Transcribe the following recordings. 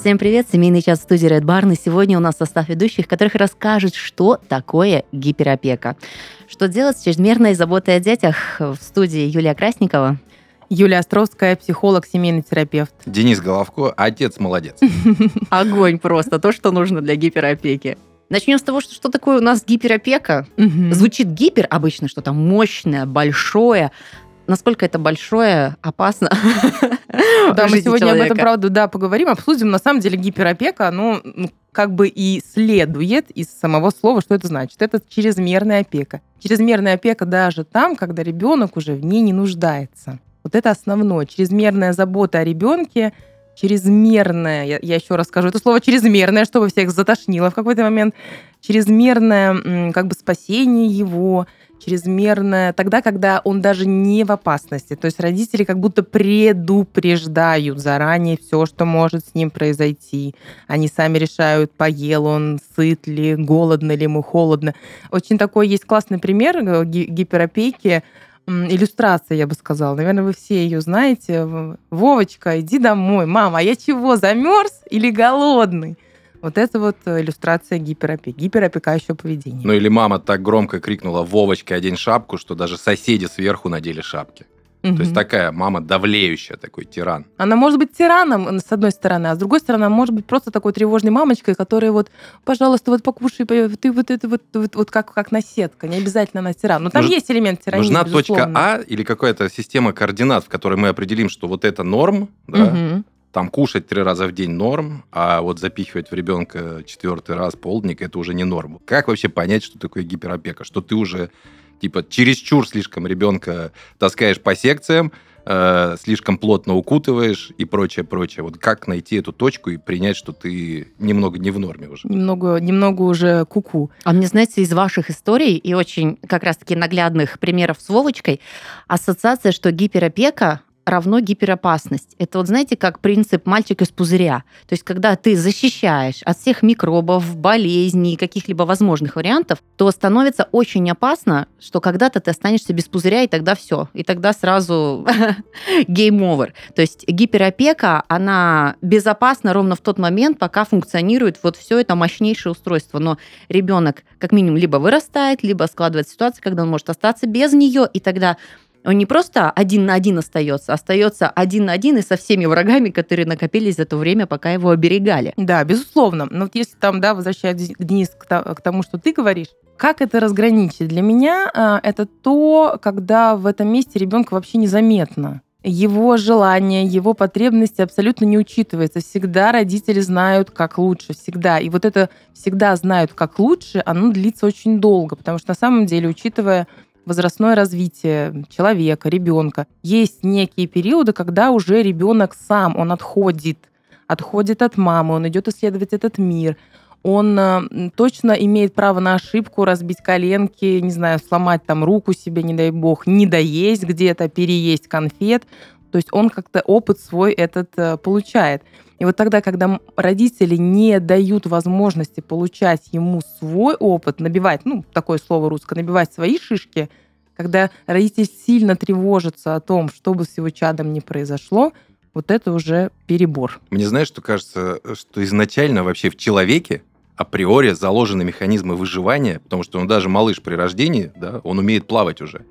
Всем привет, семейный час в студии Red Barn, и сегодня у нас состав ведущих, которых расскажет, что такое гиперопека. Что делать с чрезмерной заботой о детях в студии Юлия Красникова. Юлия Островская, психолог, семейный терапевт. Денис Головко, отец молодец. Огонь просто, то, что нужно для гиперопеки. Начнем с того, что, что такое у нас гиперопека. Мгм. Звучит гипер обычно, что-то мощное, большое. Насколько это большое, опасно. Да, мы сегодня об этом, правда, да, поговорим, обсудим. На самом деле гиперопека, оно ну, как бы и следует из самого слова, что это значит. Это чрезмерная опека. Чрезмерная опека даже там, когда ребенок уже в ней не нуждается. Вот это основное. Чрезмерная забота о ребенке, чрезмерная, я, я еще раз скажу это слово чрезмерное, чтобы всех затошнило в какой-то момент, чрезмерное как бы спасение его, чрезмерное тогда, когда он даже не в опасности. То есть родители как будто предупреждают заранее все, что может с ним произойти. Они сами решают, поел он, сыт ли, голодно ли ему, холодно. Очень такой есть классный пример э, ги- гиперопеки, м, иллюстрация, я бы сказала. Наверное, вы все ее знаете. Вовочка, иди домой. Мама, а я чего, замерз или голодный? Вот это вот э, иллюстрация гиперопеки, гиперопекающего поведения. Ну или мама так громко крикнула «Вовочка, одень шапку», что даже соседи сверху надели шапки. То есть такая мама давлеющая, такой тиран. Она может быть тираном, с одной стороны, а с другой стороны, она может быть просто такой тревожной мамочкой, которая вот, пожалуйста, вот покушай, ты вот это вот, вот, вот как, как наседка, не обязательно она тиран. Но там Нуж- есть элемент тирании, Нужна безусловно. точка А или какая-то система координат, в которой мы определим, что вот это норм, да, Мгм. Там кушать три раза в день норм, а вот запихивать в ребенка четвертый раз полдник это уже не норм. Как вообще понять, что такое гиперопека? Что ты уже типа чересчур слишком ребенка таскаешь по секциям, э, слишком плотно укутываешь и прочее, прочее. Вот как найти эту точку и принять, что ты немного не в норме уже? Немного, немного уже куку. А мне, знаете, из ваших историй и очень как раз-таки наглядных примеров с Вовочкой ассоциация, что гиперопека равно гиперопасность. Это вот знаете, как принцип мальчик из пузыря. То есть, когда ты защищаешь от всех микробов, болезней, каких-либо возможных вариантов, то становится очень опасно, что когда-то ты останешься без пузыря, и тогда все. И тогда сразу game over. То есть гиперопека, она безопасна ровно в тот момент, пока функционирует вот все это мощнейшее устройство. Но ребенок как минимум либо вырастает, либо складывается ситуация, когда он может остаться без нее, и тогда он не просто один на один остается, остается один на один и со всеми врагами, которые накопились за то время, пока его оберегали. Да, безусловно. Но вот если там, да, возвращаясь, Денис, к тому, что ты говоришь, как это разграничить? Для меня а, это то, когда в этом месте ребенка вообще незаметно. Его желания, его потребности абсолютно не учитывается. Всегда родители знают, как лучше, всегда. И вот это всегда знают, как лучше, оно длится очень долго, потому что на самом деле, учитывая возрастное развитие человека, ребенка, есть некие периоды, когда уже ребенок сам, он отходит, отходит от мамы, он идет исследовать этот мир, он э, точно имеет право на ошибку, разбить коленки, не знаю, сломать там руку себе, не дай бог, не доесть где-то, переесть конфет. То есть он как-то опыт свой этот э, получает. И вот тогда, когда родители не дают возможности получать ему свой опыт, набивать, ну, такое слово русское, набивать свои шишки, когда родитель сильно тревожится о том, что бы с его чадом не произошло, вот это уже перебор. Мне знаешь, что кажется, что изначально вообще в человеке априори заложены механизмы выживания, потому что он даже малыш при рождении, да, он умеет плавать уже.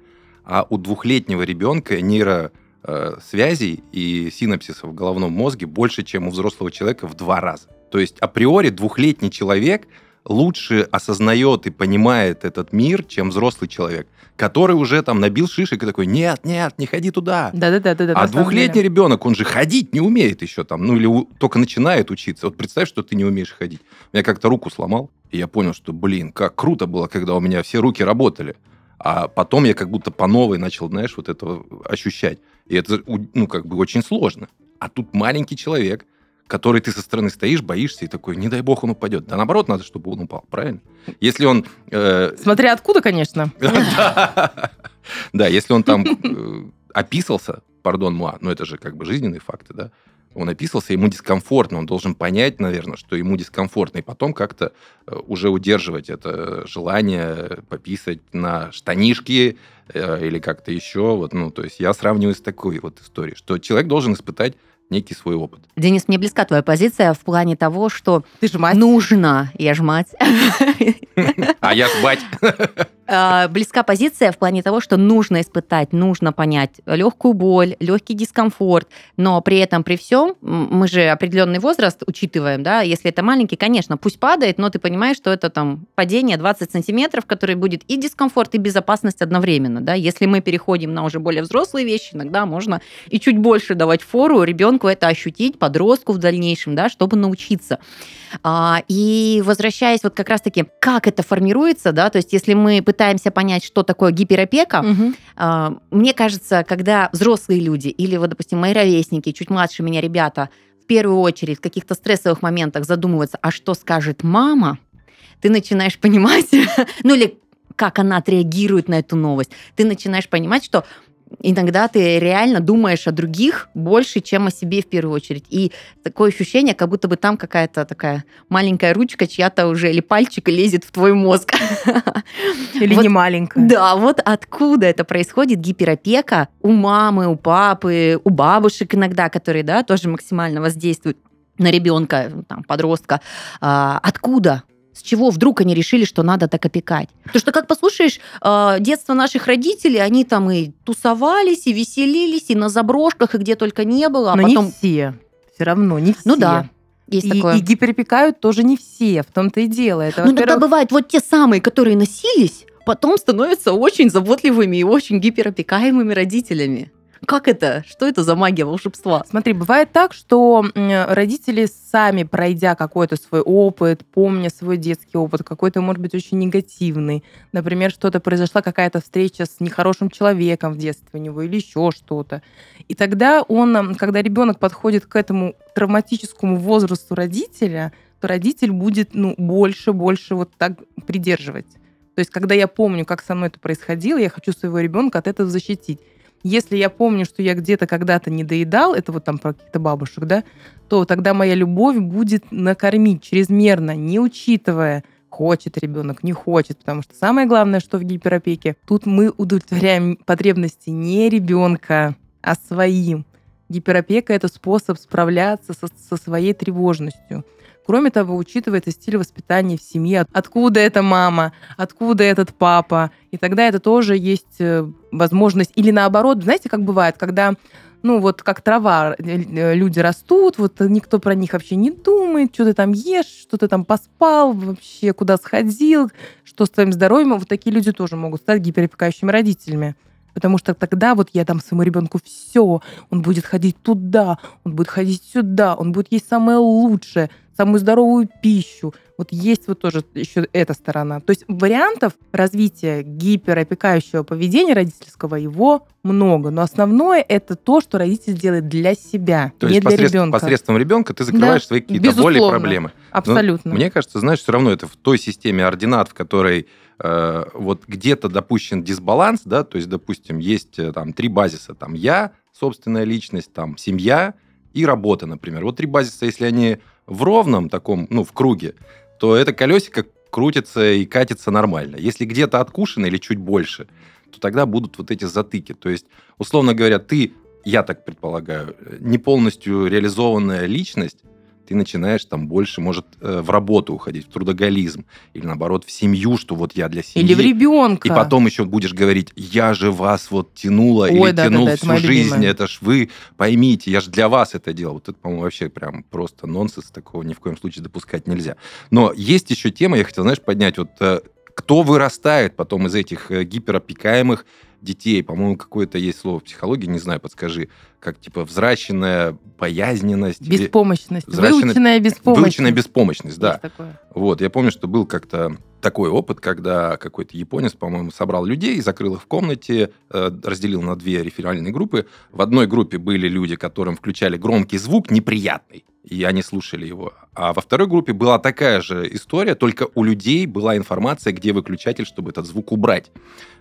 А у двухлетнего ребенка нейро э, связей и синапсисов в головном мозге больше, чем у взрослого человека в два раза. То есть априори двухлетний человек лучше осознает и понимает этот мир, чем взрослый человек, который уже там набил шишек и такой, нет, нет, не ходи туда. Да-да-да. да. А двухлетний ребенок, он же ходить не умеет еще там, ну или у- только начинает учиться. Вот представь, что ты не умеешь ходить. Я как-то руку сломал, и я понял, что, блин, как круто было, когда у меня все руки работали. А потом я как будто по новой начал, знаешь, вот это ощущать. И это, ну, как бы очень сложно. А тут маленький человек, который ты со стороны стоишь, боишься и такой, не дай бог он упадет. Да наоборот, надо, чтобы он упал, правильно? Если он... э, Смотря откуда, конечно. да. Если он там э, описался, пардон, муа, но это же как бы жизненные факты, да, он описался, ему дискомфортно, он должен понять, наверное, что ему дискомфортно, и потом как-то э, уже удерживать это желание пописать на штанишки или как-то еще, вот, ну, то есть я сравниваю с такой вот историей, что человек должен испытать некий свой опыт. Денис, мне близка твоя позиция в плане того, что Ты же мать. нужно, я ж мать, А я ж бать. А, близка позиция в плане того, что нужно испытать, нужно понять легкую боль, легкий дискомфорт, но при этом, при всем, мы же определенный возраст учитываем, да, если это маленький, конечно, пусть падает, но ты понимаешь, что это там падение 20 сантиметров, который будет и дискомфорт, и безопасность одновременно, да, если мы переходим на уже более взрослые вещи, иногда можно и чуть больше давать фору ребенку это ощутить, подростку в дальнейшем, да, чтобы научиться. А, И возвращаясь вот как раз-таки, как это формируется, да, то есть если мы пытаемся понять, что такое гиперопека, Мгм. а, мне кажется, когда взрослые люди или вот, допустим, мои ровесники, чуть младше меня ребята, в первую очередь в каких-то стрессовых моментах задумываются, а что скажет мама, ты начинаешь понимать, ну или как она отреагирует на эту новость, ты начинаешь понимать, что иногда ты реально думаешь о других больше, чем о себе в первую очередь. И такое ощущение, как будто бы там какая-то такая маленькая ручка чья-то уже или пальчик лезет в твой мозг. Или Вот не маленькая. Да, вот откуда это происходит, гиперопека у мамы, у папы, у бабушек иногда, которые, да, тоже максимально воздействуют на ребенка, там, подростка. А, откуда? С чего вдруг они решили, что надо так опекать? Потому что, как послушаешь, а, детство наших родителей, они там и тусовались, и веселились, и на заброшках, и где только не было. А Но потом, не все. Все равно, не все. ну да, есть И, такое. и гиперопекают тоже не все, в том-то и дело. Это, Ну, иногда во-первых, бывают вот те самые, которые носились, потом становятся очень заботливыми и очень гиперопекаемыми родителями. Как это? Что это за магия волшебства? Смотри, бывает так, что родители сами, пройдя какой-то свой опыт, помня свой детский опыт, какой-то, может быть, очень негативный, например, что-то произошла, какая-то встреча с нехорошим человеком в детстве у него или еще что-то. И тогда он, когда ребенок подходит к этому травматическому возрасту родителя, то родитель будет ну, больше, больше вот так придерживать. То есть, когда я помню, как со мной это происходило, я хочу своего ребенка от этого защитить. Если я помню, что я где-то когда-то не доедал, это вот там про каких-то бабушек, да, то тогда моя любовь будет накормить чрезмерно, не учитывая, хочет ребенок, не хочет, потому что самое главное, что в гиперопеке, тут мы удовлетворяем потребности не ребенка, а своим. Гиперопека – это способ справляться со, со своей тревожностью. Кроме того, учитывается стиль воспитания в семье, откуда эта мама, откуда этот папа. И тогда это тоже есть э, возможность. Или наоборот, знаете, как бывает, когда ну вот как трава, э, люди растут, вот никто про них вообще не думает, что ты там ешь, что ты там поспал, вообще куда сходил, что с твоим здоровьем. Вот такие люди тоже могут стать гиперопекающими родителями. Потому что тогда вот я там своему ребенку все, он будет ходить туда, он будет ходить сюда, он будет есть самое лучшее, самую здоровую пищу. Вот есть вот тоже еще эта сторона. То есть вариантов развития гиперопекающего поведения родительского его много. Но основное это то, что родитель делает для себя, То не есть для посредством, ребенка. посредством ребенка ты закрываешь Да, свои какие-то боли и проблемы. Но Абсолютно. мне кажется, знаешь, все равно это в той системе ординат, в которой э, вот где-то допущен дисбаланс, да, то есть, допустим, есть э, там три базиса, там я, собственная личность, там семья и работа, например. Вот три базиса, если они в ровном таком, ну, в круге, то это колесико крутится и катится нормально. Если где-то откушено или чуть больше, то тогда будут вот эти затыки. То есть, условно говоря, ты, я так предполагаю, э, не полностью реализованная личность, ты начинаешь там больше, может, э, в работу уходить, в трудоголизм, или наоборот, в семью, что вот я для семьи. Или в ребенка. И потом еще будешь говорить, я же вас вот тянула Ой, или да, да, тянул да, это всю моя жизнь, любимая. это ж вы поймите, я же для вас это делал. Вот это, по-моему, вообще прям просто нонсенс, такого ни в коем случае допускать нельзя. Но есть еще тема, я хотел, знаешь, поднять, вот э, кто вырастает потом из этих э, гиперопекаемых детей, по-моему, какое-то есть слово в психологии, не знаю, подскажи, как типа взращенная боязненность. или Беспомощность. Взращенная- Выученная беспомощность. Выученная беспомощность, да. Вот, я помню, что был как-то такой опыт, когда какой-то японец, по-моему, собрал людей, закрыл их в комнате, э, разделил на две реферальные группы. В одной группе были люди, которым включали громкий звук неприятный, и они слушали его. А во второй группе была такая же история, только у людей была информация, где выключатель, чтобы этот звук убрать.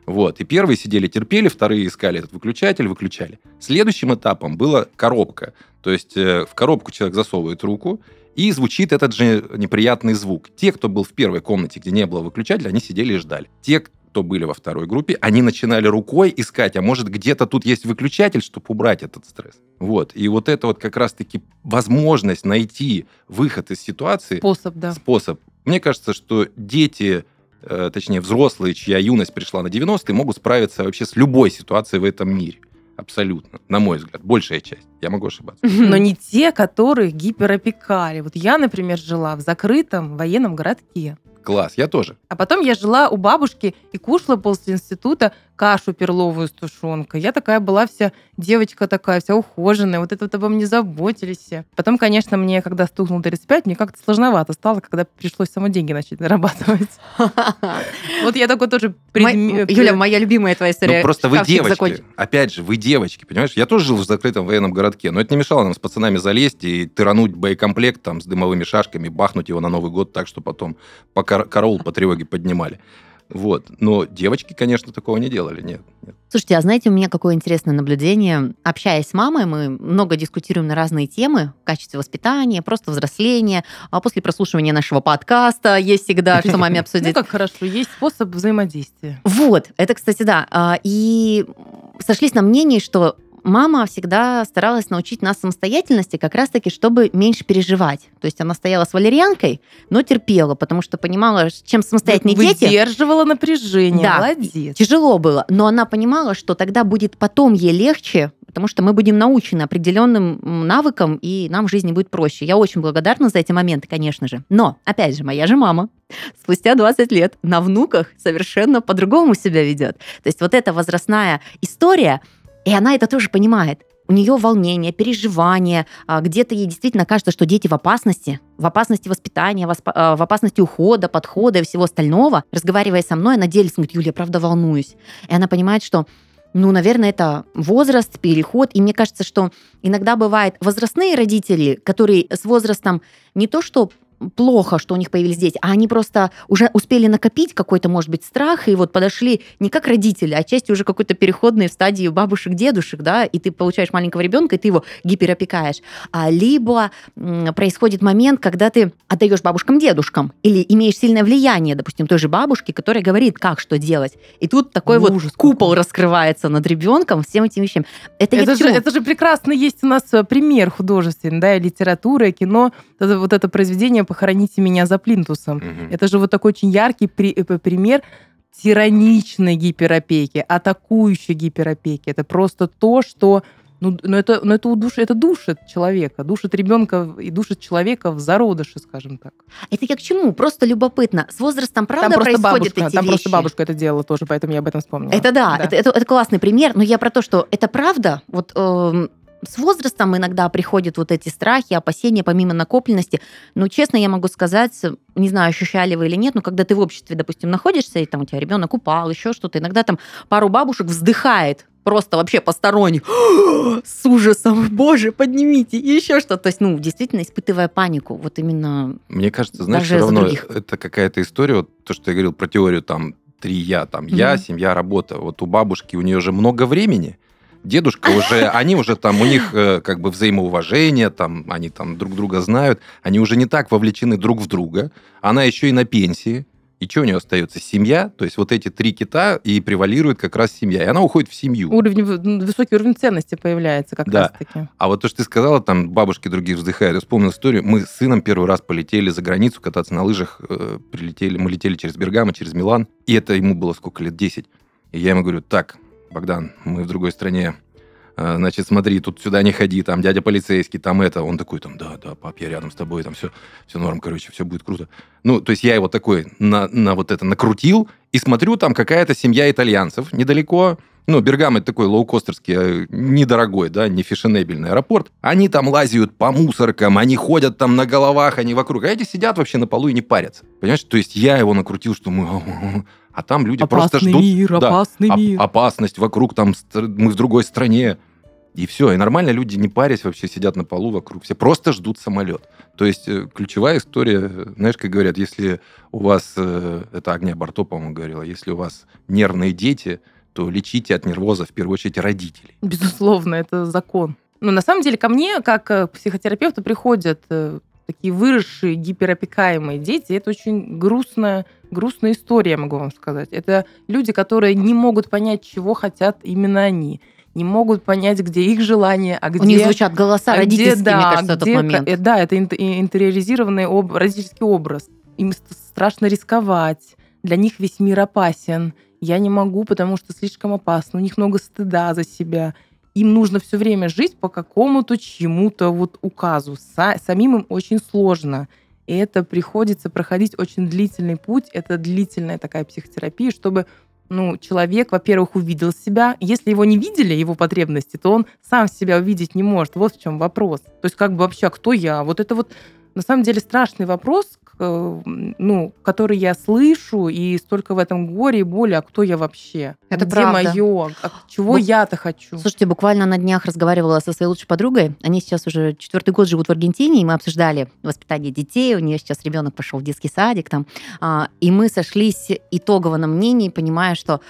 Вот. И первые сидели, терпели, вторые искали этот выключатель, выключали. Следующим этапом была коробка. То есть э, в коробку человек засовывает руку, и звучит этот же неприятный звук. Те, кто был в первой комнате, где не было выключателя, они сидели и ждали. Те, кто были во второй группе, они начинали рукой искать, а может где-то тут есть выключатель, чтобы убрать этот стресс. Вот. И вот это вот как раз-таки возможность найти выход из ситуации. Способ, да. Способ. Мне кажется, что дети, э, точнее взрослые, чья юность пришла на 90-е, могут справиться вообще с любой ситуацией в этом мире. Абсолютно, на мой взгляд, большая часть. Я могу ошибаться. Но не те, которых гиперопекали. Вот я, например, жила в закрытом военном городке. Класс, я тоже. А потом я жила у бабушки и кушала после института кашу перловую с тушенкой. Я такая была вся девочка такая, вся ухоженная, вот это вот обо мне заботились все. Потом, конечно, мне, когда стукнул 35, мне как-то сложновато стало, когда пришлось само деньги начать зарабатывать. Вот я такой тоже... Юля, моя любимая твоя история. Ну, просто вы девочки. Опять же, вы девочки, понимаешь? Я тоже жил в закрытом военном городке, но это не мешало нам с пацанами залезть и тырануть боекомплект там с дымовыми шашками, бахнуть его на Новый год так, что потом пока караул по тревоге поднимали. Вот. Но девочки, конечно, такого не делали, нет, нет. Слушайте, а знаете, у меня какое интересное наблюдение. Общаясь с мамой, мы много дискутируем на разные темы в качестве воспитания, просто взросления. А после прослушивания нашего подкаста есть всегда, что маме обсудить. Ну, как хорошо, есть способ взаимодействия. Вот, это, кстати, да. А, и сошлись на мнении, что мама всегда старалась научить нас самостоятельности как раз-таки, чтобы меньше переживать. То есть она стояла с валерьянкой, но терпела, потому что понимала, чем самостоятельные Вы дети... Выдерживала напряжение, да, молодец. Тяжело было, но она понимала, что тогда будет потом ей легче, потому что мы будем научены определенным навыкам, и нам в жизни будет проще. Я очень благодарна за эти моменты, конечно же. Но, опять же, моя же мама спустя 20 лет на внуках совершенно по-другому себя ведет. То есть вот эта возрастная история, и она это тоже понимает. У нее волнение, переживания, а, где-то ей действительно кажется, что дети в опасности, в опасности воспитания, а, в опасности ухода, подхода и всего остального. Разговаривая со мной, она делится, говорит, Юля, я правда волнуюсь. И она понимает, что ну, наверное, это возраст, переход. И мне кажется, что иногда бывает возрастные родители, которые с возрастом не то что плохо, что у них появились дети, а они просто уже успели накопить какой-то, может быть, страх, и вот подошли не как родители, а часть уже какой-то переходной в стадии бабушек, дедушек, да, и ты получаешь маленького ребенка, и ты его гиперопекаешь. А, либо происходит момент, когда ты отдаешь бабушкам, дедушкам, или имеешь сильное влияние, допустим, той же бабушки, которая говорит, как что делать. И тут такой Ужас, вот купол какой. раскрывается над ребенком всем этим вещам. Это, это, же, это же прекрасно есть у нас э, пример художественный, да, литература, кино, это, вот это произведение «Похороните меня за плинтусом». Угу. Это же вот такой очень яркий при, э, пример тираничной гиперопеки, атакующей гиперопеки. Это просто то, что ну, ну это, ну это, удуш, это душит человека, душит ребенка и душит человека в зародыше, скажем так. Это я к чему? Просто любопытно. С возрастом, правда, там происходят бабушка, эти Там вещи? просто бабушка это делала тоже, поэтому я об этом вспомнила. Это да, да. Это, это, это классный пример, но я про то, что это правда. Вот э, с возрастом иногда приходят вот эти страхи, опасения, помимо накопленности. Но честно я могу сказать, не знаю, ощущали вы или нет, но когда ты в обществе, допустим, находишься, и там у тебя ребенок упал, еще что-то, иногда там пару бабушек вздыхает просто вообще посторонних с ужасом, боже, поднимите, и еще что-то. То есть, ну, действительно, испытывая панику, вот именно Мне кажется, знаешь, все равно других. это какая-то история, вот то, что я говорил про теорию там три я, там mm-hmm. я, семья, работа. Вот у бабушки, у нее же много времени, дедушка уже, они уже там, у них э, как бы взаимоуважение, там, они там друг друга знают, они уже не так вовлечены друг в друга, она еще и на пенсии, и что у нее остается? Семья, то есть вот эти три кита, и превалирует как раз семья. И она уходит в семью. Уровень, высокий уровень ценности появляется как да. раз-таки. А вот то, что ты сказала, там бабушки других вздыхают. Я вспомнил историю. Мы с сыном первый раз полетели за границу кататься на лыжах. Э, прилетели, мы летели через Бергамо, через Милан. И это ему было сколько лет? 10. И я ему говорю, так, Богдан, мы в другой стране. А, значит, смотри, тут сюда не ходи, там дядя полицейский, там это. Он такой, там, да, да, пап, я рядом с тобой, там все, все норм, короче, все будет круто. Ну, то есть я его такой на, на вот это накрутил, и смотрю, там какая-то семья итальянцев недалеко, ну, Бергам это такой лоукостерский, э, недорогой, да, не фешенебельный аэропорт. Они там лазят по мусоркам, они ходят там на головах, они вокруг. А эти сидят вообще на полу и не парятся. Понимаешь? То есть я его накрутил, что мы... А там люди опасный просто ждут... Мир, опасный да, мир. Опасность вокруг, там мы в другой стране. И все. И нормально люди, не парясь, вообще сидят на полу вокруг. Все просто ждут самолет. То есть э, ключевая история, знаешь, как говорят, если у вас... Э, это Агния Барто, по-моему, говорила. Если у вас нервные дети, то лечите от нервоза в первую очередь родителей. Безусловно, это закон. Но на самом деле ко мне, как к психотерапевту, приходят такие выросшие гиперопекаемые дети, это очень грустная, грустная история, могу вам сказать. Это люди, которые не могут понять, чего хотят именно они не могут понять, где их желание, а где... У них звучат голоса а родительские, где, да, мне кажется, где, этот момент. э, Да, это интериоризированный об, родительский образ. Им страшно рисковать, для них весь мир опасен. Я не могу, потому что слишком опасно. У них много стыда за себя. Им нужно все время жить по какому-то чему-то вот указу. Са- самим им очень сложно. И это приходится проходить очень длительный путь. Это длительная такая психотерапия, чтобы ну, человек, во-первых, увидел себя. Если его не видели, его потребности, то он сам себя увидеть не может. Вот в чем вопрос. То есть как бы вообще, а кто я? Вот это вот на самом деле страшный вопрос, ну, который я слышу, и столько в этом горе и боли, а кто я вообще? Это Где правда. мое? А чего Вот. я-то хочу? Слушайте, буквально на днях разговаривала со своей лучшей подругой. Они сейчас уже четвертый год живут в Аргентине, и мы обсуждали воспитание детей. У нее сейчас ребенок пошел в детский садик там. А, И мы сошлись итогово на мнении, понимая, что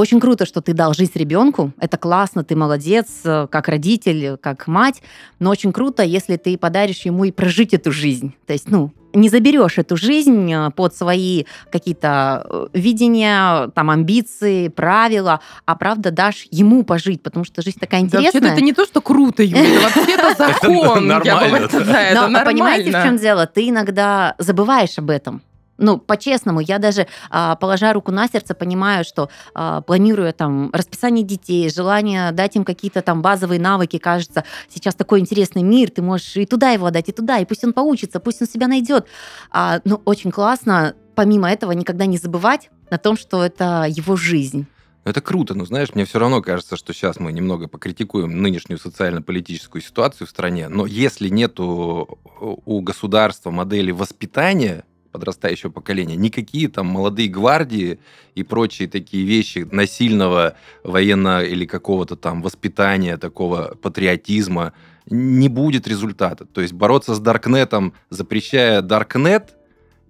очень круто, что ты дал жизнь ребенку. Это классно, ты молодец, э, как родитель, как мать. Но очень круто, если ты подаришь ему и прожить эту жизнь. То есть, ну, не заберешь эту жизнь э, под свои какие-то э, видения, там, амбиции, правила, а правда дашь ему пожить, потому что жизнь такая Да, интересная. вообще-то это не то, что круто, Юля, это вообще-то закон. Нормально, это- да. Да, это Но понимаете, в чем нормально. дело? Ты иногда забываешь об этом. Ну, по-честному, я даже, а, положа руку на сердце, понимаю, что а, планируя там расписание детей, желание дать им какие-то там базовые навыки, кажется, сейчас такой интересный мир, ты можешь и туда его отдать, и туда, и пусть он поучится, пусть он себя найдет. А, ну, очень классно, помимо этого, никогда не забывать о том, что это его жизнь. Это круто, но знаешь, мне все равно кажется, что сейчас мы немного покритикуем нынешнюю социально-политическую ситуацию в стране, но если нету у государства модели воспитания подрастающего поколения, никакие там молодые гвардии и прочие такие вещи насильного военно или какого-то там воспитания, такого патриотизма, не будет результата. То есть бороться с Даркнетом, запрещая Даркнет,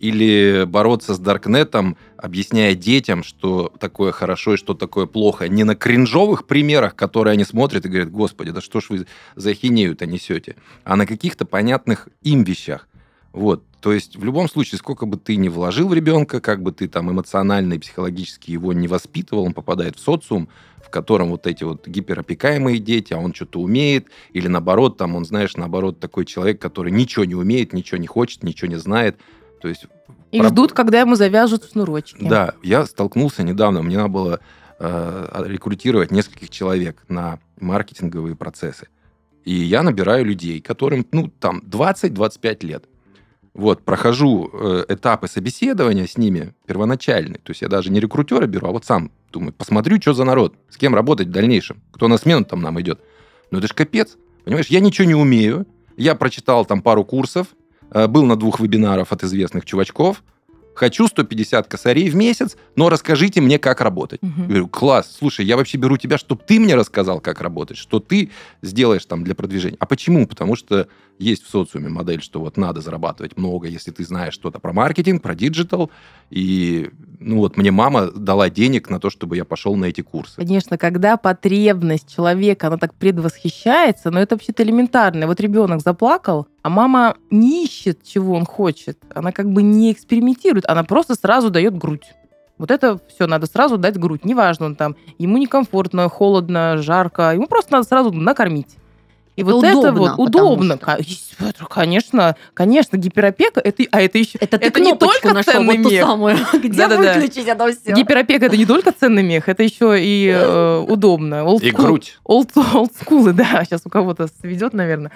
или бороться с Даркнетом, объясняя детям, что такое хорошо и что такое плохо, не на кринжовых примерах, которые они смотрят и говорят, господи, да что ж вы за хинею-то несете, а на каких-то понятных им вещах. Вот. То есть в любом случае, сколько бы ты ни вложил в ребенка, как бы ты там эмоционально и психологически его не воспитывал, он попадает в социум, в котором вот эти вот гиперопекаемые дети, а он что-то умеет, или наоборот, там он, знаешь, наоборот, такой человек, который ничего не умеет, ничего не хочет, ничего не знает. То есть И Проб- ждут, когда ему завяжут шнурочки. да, я столкнулся недавно, мне надо было э, рекрутировать нескольких человек на маркетинговые процессы. И я набираю людей, которым, ну, там, 20-25 лет. Вот, прохожу э, этапы собеседования с ними первоначальные. То есть я даже не рекрутера беру, а вот сам думаю, посмотрю, что за народ, с кем работать в дальнейшем, кто на смену там нам идет. Ну, это ж капец. Понимаешь, я ничего не умею. Я прочитал там пару курсов, э, был на двух вебинарах от известных чувачков. Хочу 150 косарей в месяц, но расскажите мне, как работать. Мгм. Я говорю, класс, слушай, я вообще беру тебя, чтобы ты мне рассказал, как работать, что ты сделаешь там для продвижения. А почему? Потому что есть в социуме модель, что вот надо зарабатывать много, если ты знаешь что-то про маркетинг, про digital. И, ну вот, мне мама дала денег на то, чтобы я пошел на эти курсы. Конечно, когда потребность человека, она так предвосхищается, но это вообще-то элементарно. Вот ребенок заплакал, а мама не ищет, чего он хочет. Она как бы не экспериментирует, она просто сразу дает грудь. Вот это все, надо сразу дать грудь. Неважно, он там, ему некомфортно, холодно, жарко, ему просто надо сразу накормить. И Это вот это удобно, вот удобно. что. Это, Конечно, конечно, гиперопека, это, а это еще Это ты Это не только нашел, ценный вот ту мех. самую, где Да-да-да. выключить это все. Гиперопека это не только ценный мех, это еще и э, удобно. Old И school. грудь. Old, олдскулы, да, сейчас у кого-то сведет, наверное.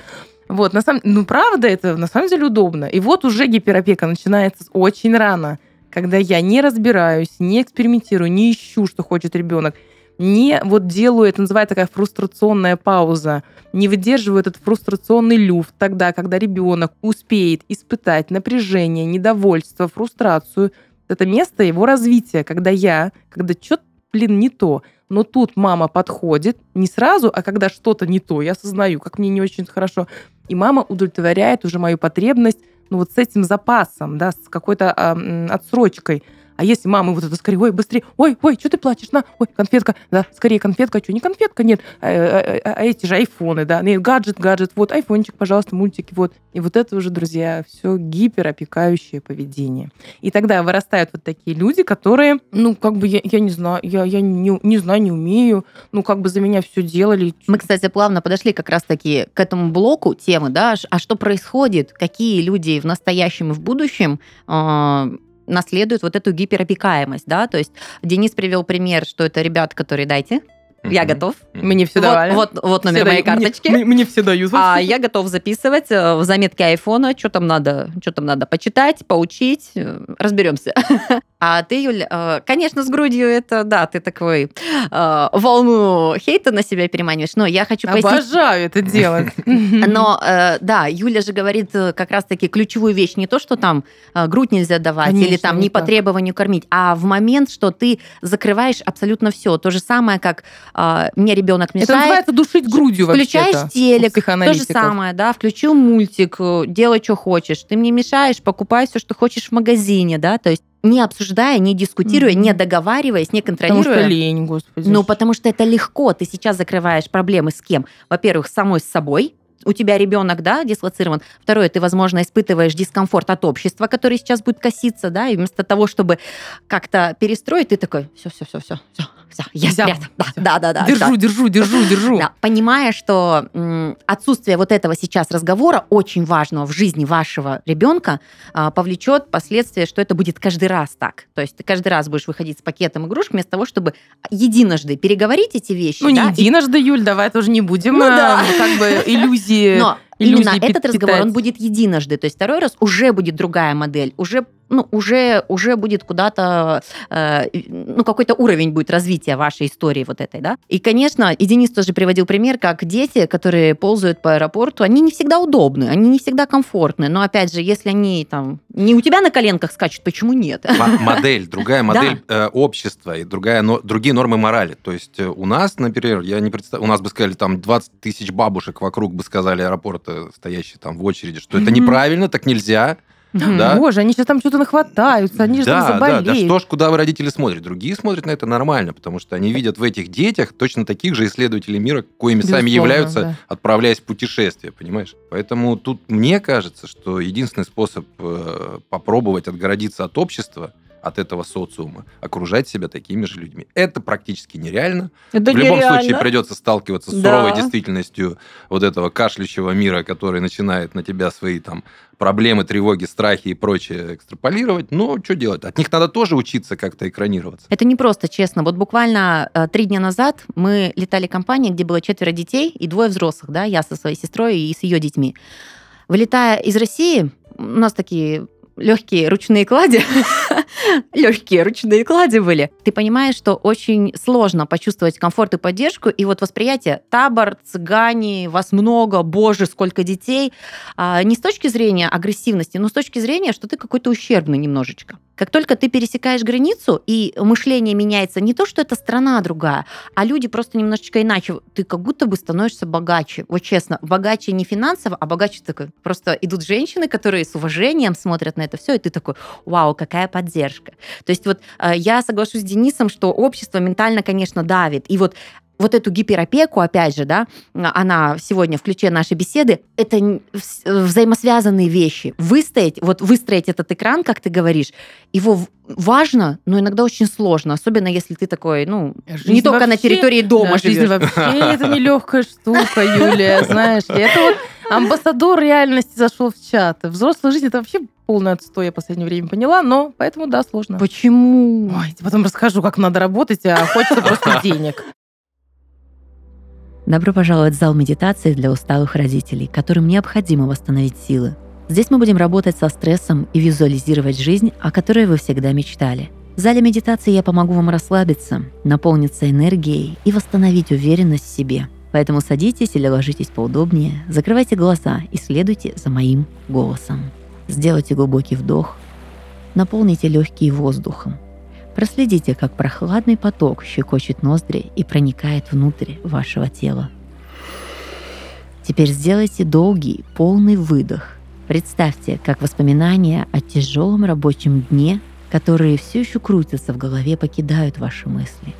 Вот, на самом, ну правда, это на самом деле удобно. И вот уже гиперопека начинается очень рано, когда я не разбираюсь, не экспериментирую, не ищу, что хочет ребенок, не вот делаю, это называется такая фрустрационная пауза, не выдерживаю этот фрустрационный люфт тогда, когда ребенок успеет испытать напряжение, недовольство, фрустрацию. Это место его развития, когда я, когда что-то, блин, не то, но тут мама подходит не сразу, а когда что-то не то, я осознаю, как мне не очень хорошо, и мама удовлетворяет уже мою потребность, ну вот с этим запасом, да, с какой-то м, отсрочкой. А если мамы вот это скорее, ой, быстрее, ой, ой, что ты плачешь, на, ой, конфетка, да, скорее конфетка, а что, не конфетка, нет, а, а, а, а эти же айфоны, да, нет, гаджет, гаджет, вот, айфончик, пожалуйста, мультики, вот. И вот это уже, друзья, все гиперопекающее поведение. И тогда вырастают вот такие люди, которые, ну, как бы, я, я не знаю, я, я не, не знаю, не умею, ну, как бы за меня все делали. Мы, кстати, плавно подошли как раз-таки к этому блоку темы, да, а что происходит, какие люди в настоящем и в будущем э, наследуют вот эту гиперопекаемость, да, то есть Денис привел пример, что это ребят, которые дайте, я готов. Мне все вот, давали. Вот, вот номер Все моей дают. карточки. Мне, мне все дают. А я готов записывать э, в заметке айфона, что там надо, что там надо почитать, поучить, э, разберемся. А ты, Юль, э, конечно, с грудью это, да, ты такой волну хейта на себя переманиваешь, но я хочу пояснить. Обожаю это делать. Но, да, Юля же говорит как раз-таки ключевую вещь, не то, что там грудь нельзя давать или Конечно, там не по требованию кормить, а в момент, что ты закрываешь абсолютно все. То же самое, как э, мне ребенок Это мешает, называется душить грудью Включаешь вообще-то, у телек, то же самое, да, включил мультик, э, делай, что хочешь. Ты мне мешаешь, покупай все, что хочешь в магазине, да, то есть не обсуждая, не дискутируя, Мгм. не договариваясь, не Потому контролируя. что лень, господи. Ну, потому что это легко. Ты сейчас закрываешь проблемы с кем? Во-первых, самой с собой. У тебя ребенок, да, дислоцирован. Второе, ты, возможно, испытываешь дискомфорт от общества, который сейчас будет коситься, да, и вместо того, чтобы как-то перестроить, ты такой, все, все, все, все, все, все, я Взял. Да, да, да, да. держу, да. держу, держу, держу. Да, понимая, что м, отсутствие вот этого сейчас разговора очень важного в жизни вашего ребенка а, повлечет последствия, что это будет каждый раз так. То есть ты каждый раз будешь выходить с пакетом игрушек вместо того, чтобы единожды переговорить эти вещи. Ну, не да, и- единожды, Юль, давай тоже не будем Ну а, да. как бы иллюзии. Но именно этот разговор, он будет единожды. То есть второй раз уже будет другая модель, уже ну, уже, уже будет куда-то, э, ну, какой-то уровень будет развития вашей истории вот этой, да. И, конечно, и Денис тоже приводил пример, как дети, которые ползают по аэропорту, они не всегда удобны, они не всегда комфортны, но, опять же, если они там не у тебя на коленках скачут, почему нет? М- модель, другая модель э, общества и другая, но, другие нормы морали. То есть э, у нас, например, я не представляю, у нас бы сказали, там 20 тысяч бабушек вокруг бы сказали аэропорта, стоящие там в очереди, что это неправильно, так нельзя. Да. Боже, они сейчас там что-то нахватаются, они же там да, да, да, заболеют. что ж, куда вы родители смотрят? Другие смотрят на это нормально, потому что они видят в этих детях точно таких же исследователей мира, коими сами Безусловно, являются, да. отправляясь в путешествие, понимаешь? Поэтому тут мне кажется, что единственный способ э, попробовать отгородиться от общества, от этого социума, окружать себя такими же людьми. Это практически нереально. Это в любом нереально. случае придется сталкиваться с Да. суровой действительностью вот этого кашляющего мира, который начинает на тебя свои там проблемы, тревоги, страхи и прочее экстраполировать. Но что делать? От них надо тоже учиться как-то экранироваться. Это не просто, честно. Вот буквально э, три дня назад мы летали компанией, где было четверо детей и двое взрослых, да, я со своей сестрой и с ее детьми. Вылетая из России, у нас такие легкие ручные клади, легкие ручные клади были. Ты понимаешь, что очень сложно почувствовать комфорт и поддержку, и вот восприятие табор, цыгане, вас много, боже, сколько детей, а, не с точки зрения агрессивности, но с точки зрения, что ты какой-то ущербный немножечко. Как только ты пересекаешь границу, и мышление меняется, не то, что это страна другая, а люди просто немножечко иначе. Ты как будто бы становишься богаче. Вот честно, богаче не финансово, а богаче такой. Просто идут женщины, которые с уважением смотрят на это все, и ты такой, вау, какая поддержка. То есть вот э, я соглашусь с Денисом, что общество ментально, конечно, давит. И вот вот эту гиперопеку, опять же, да, она сегодня в ключе нашей беседы, это взаимосвязанные вещи. Выстоять, вот выстроить этот экран, как ты говоришь, его важно, но иногда очень сложно, особенно если ты такой, ну, не Жизнь только на вообще- территории дома Да, жизнь живешь. вообще это нелегкая штука, Юлия, знаешь. ли. Это вот амбассадор реальности зашел в чат. Взрослая жизнь это вообще полный отстой, я в последнее время поняла, но поэтому да, сложно. Почему? Ой, потом расскажу, как надо работать, а хочется просто денег. Добро пожаловать в зал медитации для усталых родителей, которым необходимо восстановить силы. Здесь мы будем работать со стрессом и визуализировать жизнь, о которой вы всегда мечтали. В зале медитации я помогу вам расслабиться, наполниться энергией и восстановить уверенность в себе. Поэтому садитесь или ложитесь поудобнее, закрывайте глаза и следуйте за моим голосом. Сделайте глубокий вдох, наполните легкие воздухом. Проследите, как прохладный поток щекочет ноздри и проникает внутрь вашего тела. Теперь сделайте долгий, полный выдох. Представьте, как воспоминания о тяжелом рабочем дне, которые все еще крутятся в голове, покидают ваши мысли.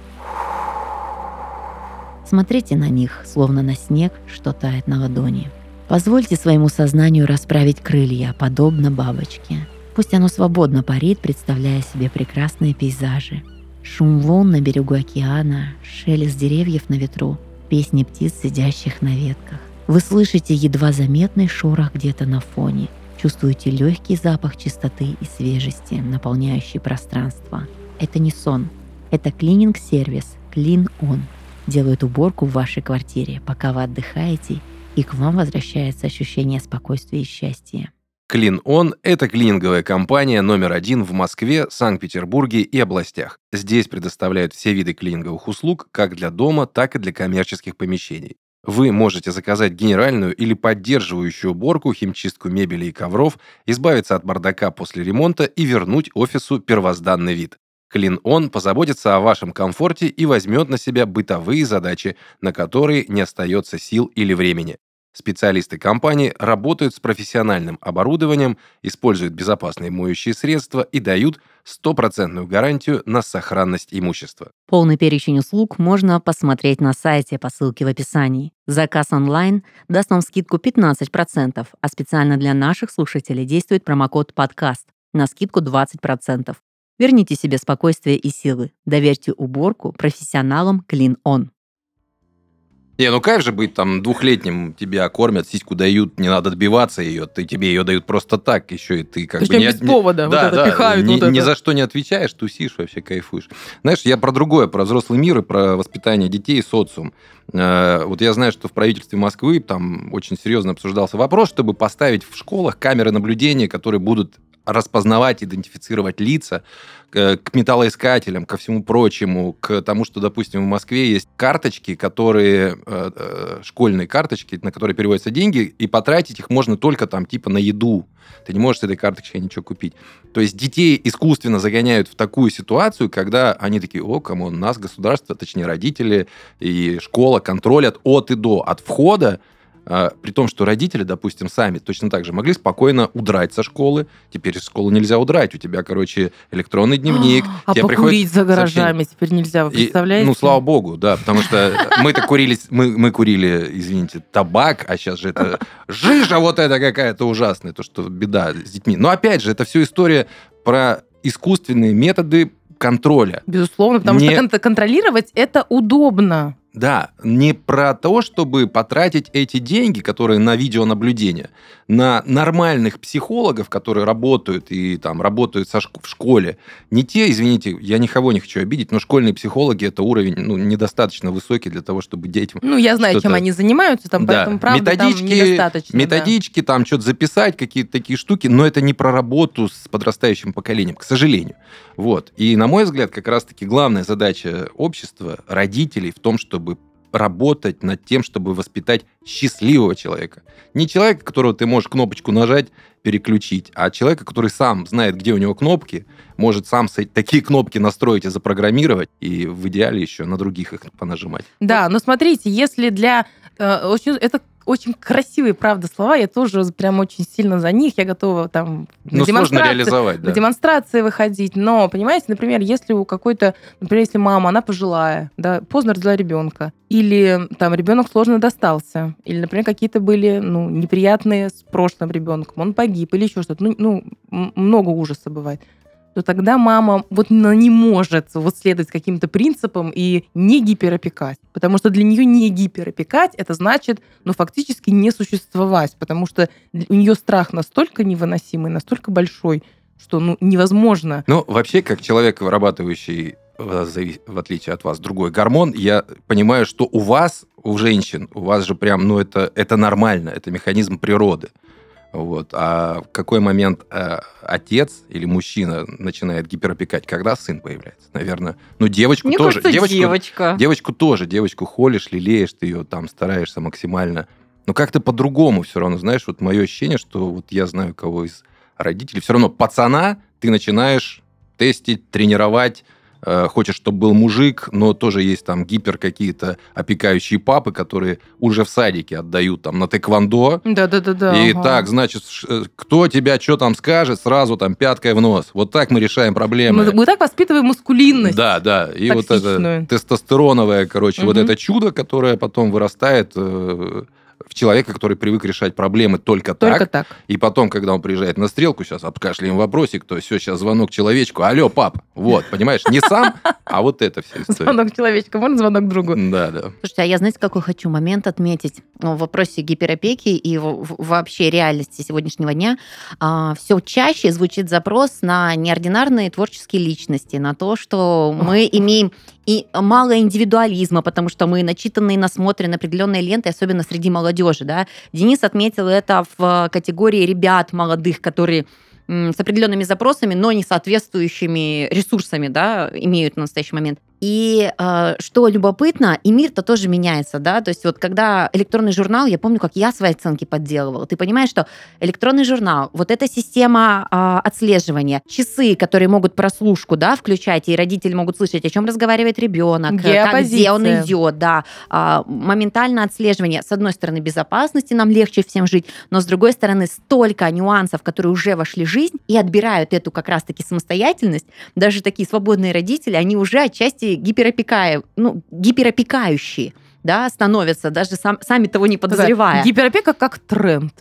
Смотрите на них, словно на снег, что тает на ладони. Позвольте своему сознанию расправить крылья, подобно бабочке. Пусть оно свободно парит, представляя себе прекрасные пейзажи. Шум волн на берегу океана, шелест деревьев на ветру, песни птиц, сидящих на ветках. Вы слышите едва заметный шорох где-то на фоне, чувствуете легкий запах чистоты и свежести, наполняющий пространство. Это не сон, это клининг-сервис Clean On. Делают уборку в вашей квартире, пока вы отдыхаете, и к вам возвращается ощущение спокойствия и счастья. On – это клининговая компания номер один в Москве, Санкт-Петербурге и областях. Здесь предоставляют все виды клининговых услуг как для дома, так и для коммерческих помещений. Вы можете заказать генеральную или поддерживающую уборку, химчистку мебели и ковров, избавиться от бардака после ремонта и вернуть офису первозданный вид. On позаботится о вашем комфорте и возьмет на себя бытовые задачи, на которые не остается сил или времени. Специалисты компании работают с профессиональным оборудованием, используют безопасные моющие средства и дают стопроцентную гарантию на сохранность имущества. Полный перечень услуг можно посмотреть на сайте по ссылке в описании. Заказ онлайн даст вам скидку 15%, а специально для наших слушателей действует промокод «Подкаст» на скидку 20%. Верните себе спокойствие и силы. Доверьте уборку профессионалам Clean On. Не, ну кайф же быть там двухлетним, тебя кормят, сиську дают, не надо отбиваться ее, ты тебе ее дают просто так, еще и ты как Причем бы... не без от- повода, да, вот это да, пихают, ни, вот ни это. за что не отвечаешь, тусишь, вообще кайфуешь. Знаешь, я про другое, про взрослый мир и про воспитание детей и социум. Э, Вот я знаю, что в правительстве Москвы там очень серьезно обсуждался вопрос, чтобы поставить в школах камеры наблюдения, которые будут распознавать, идентифицировать лица э, к металлоискателям, ко всему прочему, к тому, что, допустим, в Москве есть карточки, которые, э, э, школьные карточки, на которые переводятся деньги, и потратить их можно только там типа на еду. Ты не можешь с этой карточкой ничего купить. То есть детей искусственно загоняют в такую ситуацию, когда они такие, о, кому нас государство, точнее родители и школа контролят от и до, от входа, при том, что родители, допустим, сами точно так же могли спокойно удрать со школы. Теперь из школы нельзя удрать. У тебя, короче, электронный дневник. А тебе покурить за сообщение. гаражами теперь нельзя, вы И, представляете? ну, слава богу, да, потому что мы-то курили, мы, мы курили, извините, табак, а сейчас же это жижа вот эта какая-то ужасная, то, что беда с детьми. Но опять же, это все история про искусственные методы контроля. Безусловно, потому Не- что кон- контролировать это удобно. Да, не про то, чтобы потратить эти деньги, которые на видеонаблюдение, на нормальных психологов, которые работают и там работают со шк- в школе. Не те, извините, я никого не хочу обидеть, но школьные психологи это уровень ну, недостаточно высокий для того, чтобы детям Ну, я знаю, чем они занимаются, там, Да. поэтому, правда, там Методички- недостаточно. да. методички, там что-то записать, какие-то такие штуки, но это не про работу с подрастающим поколением, к сожалению. Вот. И, на мой взгляд, как раз-таки главная задача общества, родителей в том, чтобы работать над тем, чтобы воспитать счастливого человека. Не человека, которого ты можешь кнопочку нажать, переключить, а человека, который сам знает, где у него кнопки, может сам такие кнопки настроить и запрограммировать, и в идеале еще на других их понажимать. Да, но смотрите, если для... э, очень, это очень красивые, правда, слова, я тоже прям очень сильно за них, я готова там на Ну, сложно демонстрации- реализовать, да. на демонстрации выходить. Но, понимаете, например, если у какой-то, например, если мама, она пожилая, да, поздно родила ребенка, или там ребенок сложно достался, или, например, какие-то были ну, неприятные с прошлым ребенком, он погиб, или еще что-то. Ну, ну, много ужаса бывает то тогда мама вот она не может вот следовать каким-то принципам и не гиперопекать. Потому что для нее не гиперопекать, это значит, ну, фактически не существовать. Потому что у нее страх настолько невыносимый, настолько большой, что ну, невозможно. Ну, вообще, как человек, вырабатывающий, э, в отличие от вас, другой гормон, я понимаю, что у вас, у женщин, у вас же прям, ну, это, это нормально, это механизм природы. Вот. А в какой момент э, отец или мужчина начинает гиперопекать? Когда сын появляется? Наверное. Ну, девочку Мне тоже. кажется, девочку, девочка. девочку тоже. Девочку холишь, лелеешь, ты ее там стараешься максимально. Но как-то по-другому все равно. Знаешь, вот мое ощущение, что вот я знаю кого из родителей. Все равно пацана ты начинаешь тестить, тренировать, хочешь, чтобы был мужик, но тоже есть там гипер какие-то опекающие папы, которые уже в садике отдают там на тэквондо. Да-да-да. И ага. так, значит, э, кто тебя что там скажет, сразу там пяткой в нос. Вот так мы решаем проблемы. Мы, мы так воспитываем маскулинность. Да, да. И вот Токсичную. это тестостероновое, короче, вот Мгм. это чудо, которое потом вырастает э, в человека, который привык решать проблемы только, Только так. так. И потом, когда он приезжает на стрелку, сейчас обкашляем вопросик, то все, сейчас звонок человечку. Алло, пап. Вот, понимаешь, не сам, а вот это история. Звонок человечка, можно звонок другу? Да, да. Слушайте, а я, знаете, какой хочу момент отметить ну, в вопросе гиперопеки и вообще реальности сегодняшнего дня. все чаще звучит запрос на неординарные творческие личности, на то, что мы имеем и мало индивидуализма, потому что мы начитанные, насмотрены определенные ленты, особенно среди молодежи. Да? Денис отметил это в категории ребят молодых, которые с определенными запросами, но не соответствующими ресурсами, да, имеют на настоящий момент. И э, что любопытно, и мир-то тоже меняется, да, то есть вот когда электронный журнал, я помню, как я свои оценки подделывала. Ты понимаешь, что электронный журнал, вот эта система э, отслеживания, часы, которые могут прослушку, да, включать, и родители могут слышать, о чем разговаривает ребенок, э, как, где он идет, да, а, моментально отслеживание. С одной стороны, безопасности нам легче всем жить, но с другой стороны, столько нюансов, которые уже вошли в жизнь и отбирают эту как раз-таки самостоятельность. Даже такие свободные родители, они уже отчасти гиперопекая, ну, гиперопекающие да, становятся, даже сам, сами того не подозревая. Гиперопека как тренд.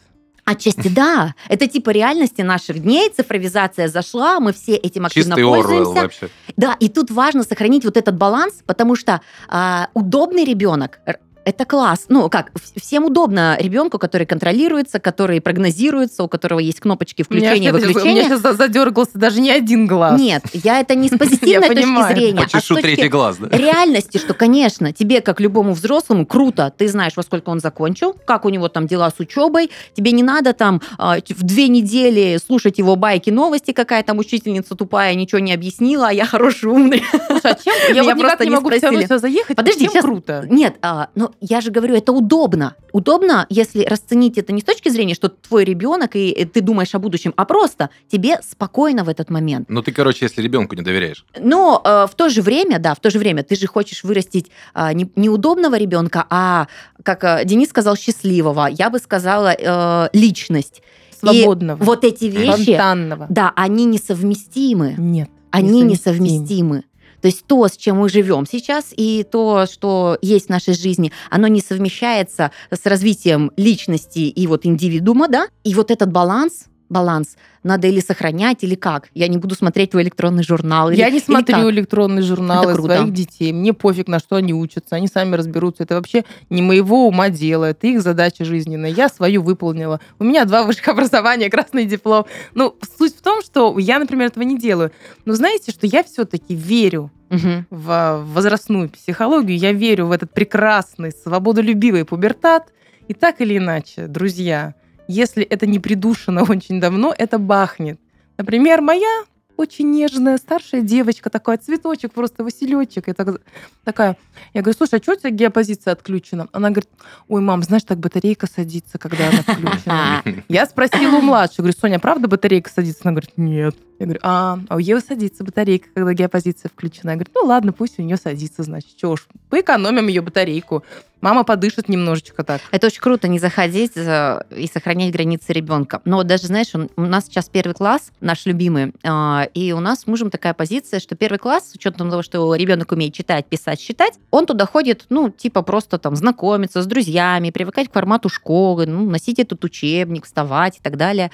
Отчасти да. Это типа реальности наших дней, цифровизация зашла, мы все этим активно Чистый Оруэлл пользуемся. вообще. Да, и тут важно сохранить вот этот баланс, потому что а, удобный ребенок это класс. Ну, как, всем удобно ребенку, который контролируется, который прогнозируется, у которого есть кнопочки включения и у меня выключения. сейчас задергался даже не один глаз. Нет, я это не с позитивной точки зрения, а с Почешу точки третий глаз, да? реальности, что, конечно, тебе, как любому взрослому, круто, ты знаешь, во сколько он закончил, как у него там дела с учебой, тебе не надо там а, в две недели слушать его байки, новости, какая там учительница тупая, ничего не объяснила, а я хороший, умный. Слушай, а чем? Я Меня вот никак просто не могу все заехать. Подожди, чем сейчас- круто? Нет, а, ну я же говорю, это удобно. Удобно, если расценить это не с точки зрения, что твой ребенок и э, ты думаешь о будущем, а просто тебе спокойно в этот момент. Ну, ты, короче, если ребенку не доверяешь. Но э, в то же время, да, в то же время ты же хочешь вырастить а, не, не удобного ребенка, а, как э, Денис сказал, счастливого. Я бы сказала, э, личность. Свободного. Вот эти вещи, Спонтанного. да, они несовместимы. Нет. Они несовместимы. несовместимы. То есть то, с чем мы живем сейчас, и то, что есть в нашей жизни, оно не совмещается с развитием личности и вот индивидуума, да? И вот этот баланс, баланс надо или сохранять, или как? Я не буду смотреть твой электронный журнал. или- Я не смотрю как? электронные журналы Это круто. своих детей. Мне пофиг, на что они учатся. Они сами разберутся. Это вообще не моего ума дело. Это их задача жизненная. Я свою выполнила. У меня два высших образования, красный диплом. Ну, суть в том, что я, например, этого не делаю. Но знаете, что я все-таки верю Мгм. в возрастную психологию, я верю в этот прекрасный, свободолюбивый пубертат. И так или иначе, друзья, если это не придушено очень давно, это бахнет. Например, моя очень нежная старшая девочка, такой цветочек, просто василечек. И так- такая, я говорю, слушай, а что у тебя геопозиция отключена? Она говорит, ой, мам, знаешь, так батарейка садится, когда она включена. Я спросила у младшей, говорю, Соня, правда батарейка садится? Она говорит, нет. Я говорю, а, а у Евы садится батарейка, когда геопозиция включена. Я говорю, ну ладно, пусть у нее садится, значит, что уж, поэкономим ее батарейку. Мама подышит немножечко так. Это очень круто, не заходить э, и сохранять границы ребенка. Но даже, знаешь, у нас сейчас первый класс, наш любимый, а, и у нас с мужем такая позиция, что первый класс, с учетом того, что ребенок умеет читать, писать, считать, он туда ходит, ну, типа просто там знакомиться с друзьями, привыкать к формату школы, ну, носить этот учебник, вставать и так далее.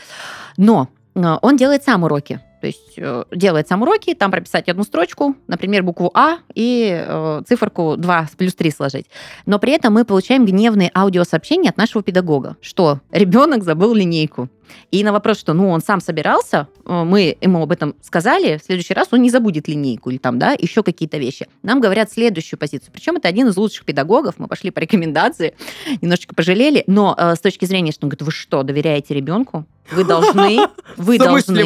Но э, он делает сам уроки. То есть э, делает сам уроки, там прописать одну строчку, например, букву А и э, циферку 2 плюс 3 сложить. Но при этом мы получаем гневные аудиосообщения от нашего педагога, что ребенок забыл линейку. И на вопрос, что ну он сам собирался, э, мы ему об этом сказали, в следующий раз он не забудет линейку или там, да, еще какие-то вещи. Нам говорят следующую позицию. Причем это один из лучших педагогов, мы пошли по рекомендации, немножечко пожалели, но э, с точки зрения, что он говорит, вы что, доверяете ребенку? Вы должны, вы должны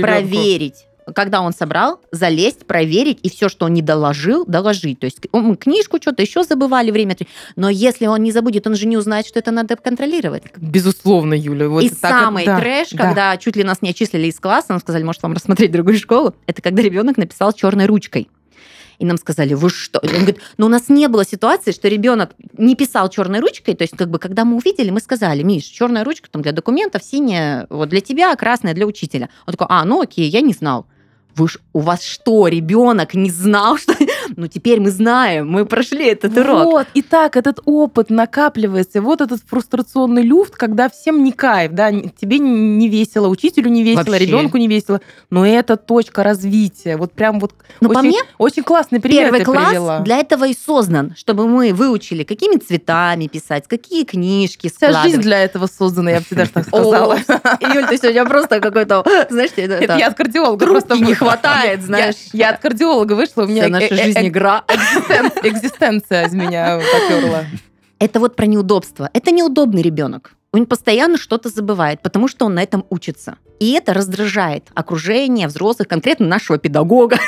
проверить, когда он собрал, залезть, проверить, и все, что он не доложил, доложить. То есть мы книжку что-то еще забывали время. Но если он не забудет, он же не узнает, что это надо контролировать. Безусловно, Юля. Вот и самый это- да, трэш, да. когда чуть ли нас не отчислили из класса, нам сказали, может, вам рассмотреть другую школу, это когда ребенок написал черной ручкой. И нам сказали, вы что? Он говорит, но у нас не было ситуации, что ребенок не писал черной ручкой. То есть, как бы, когда мы увидели, мы сказали, Миш, черная ручка там для документов, синяя вот для тебя, а красная для учителя. Он такой, а, ну окей, я не знал. Вы ж, у вас что, ребенок не знал, что... Ну, теперь мы знаем, мы прошли этот урок. Вот, и так этот опыт накапливается. Вот этот фрустрационный люфт, когда всем не кайф, да, тебе не весело, учителю не весело, Вообще. ребенку не весело. Но это точка развития. Вот прям вот Но по очень, мне, очень классный пример Первый класс привела. для этого и создан, чтобы мы выучили, какими цветами писать, какие книжки Вся жизнь складывать. для этого создана, я бы даже так сказала. Юль, ты сегодня просто какой-то, знаешь, это, я от кардиолога просто не хватает, знаешь. Я, от кардиолога вышла, у меня Игра. экзистен- экзистенция из меня поперла. Это вот про неудобство. Это неудобный ребенок. Он постоянно что-то забывает, потому что он на этом учится. И это раздражает окружение, взрослых, конкретно нашего педагога.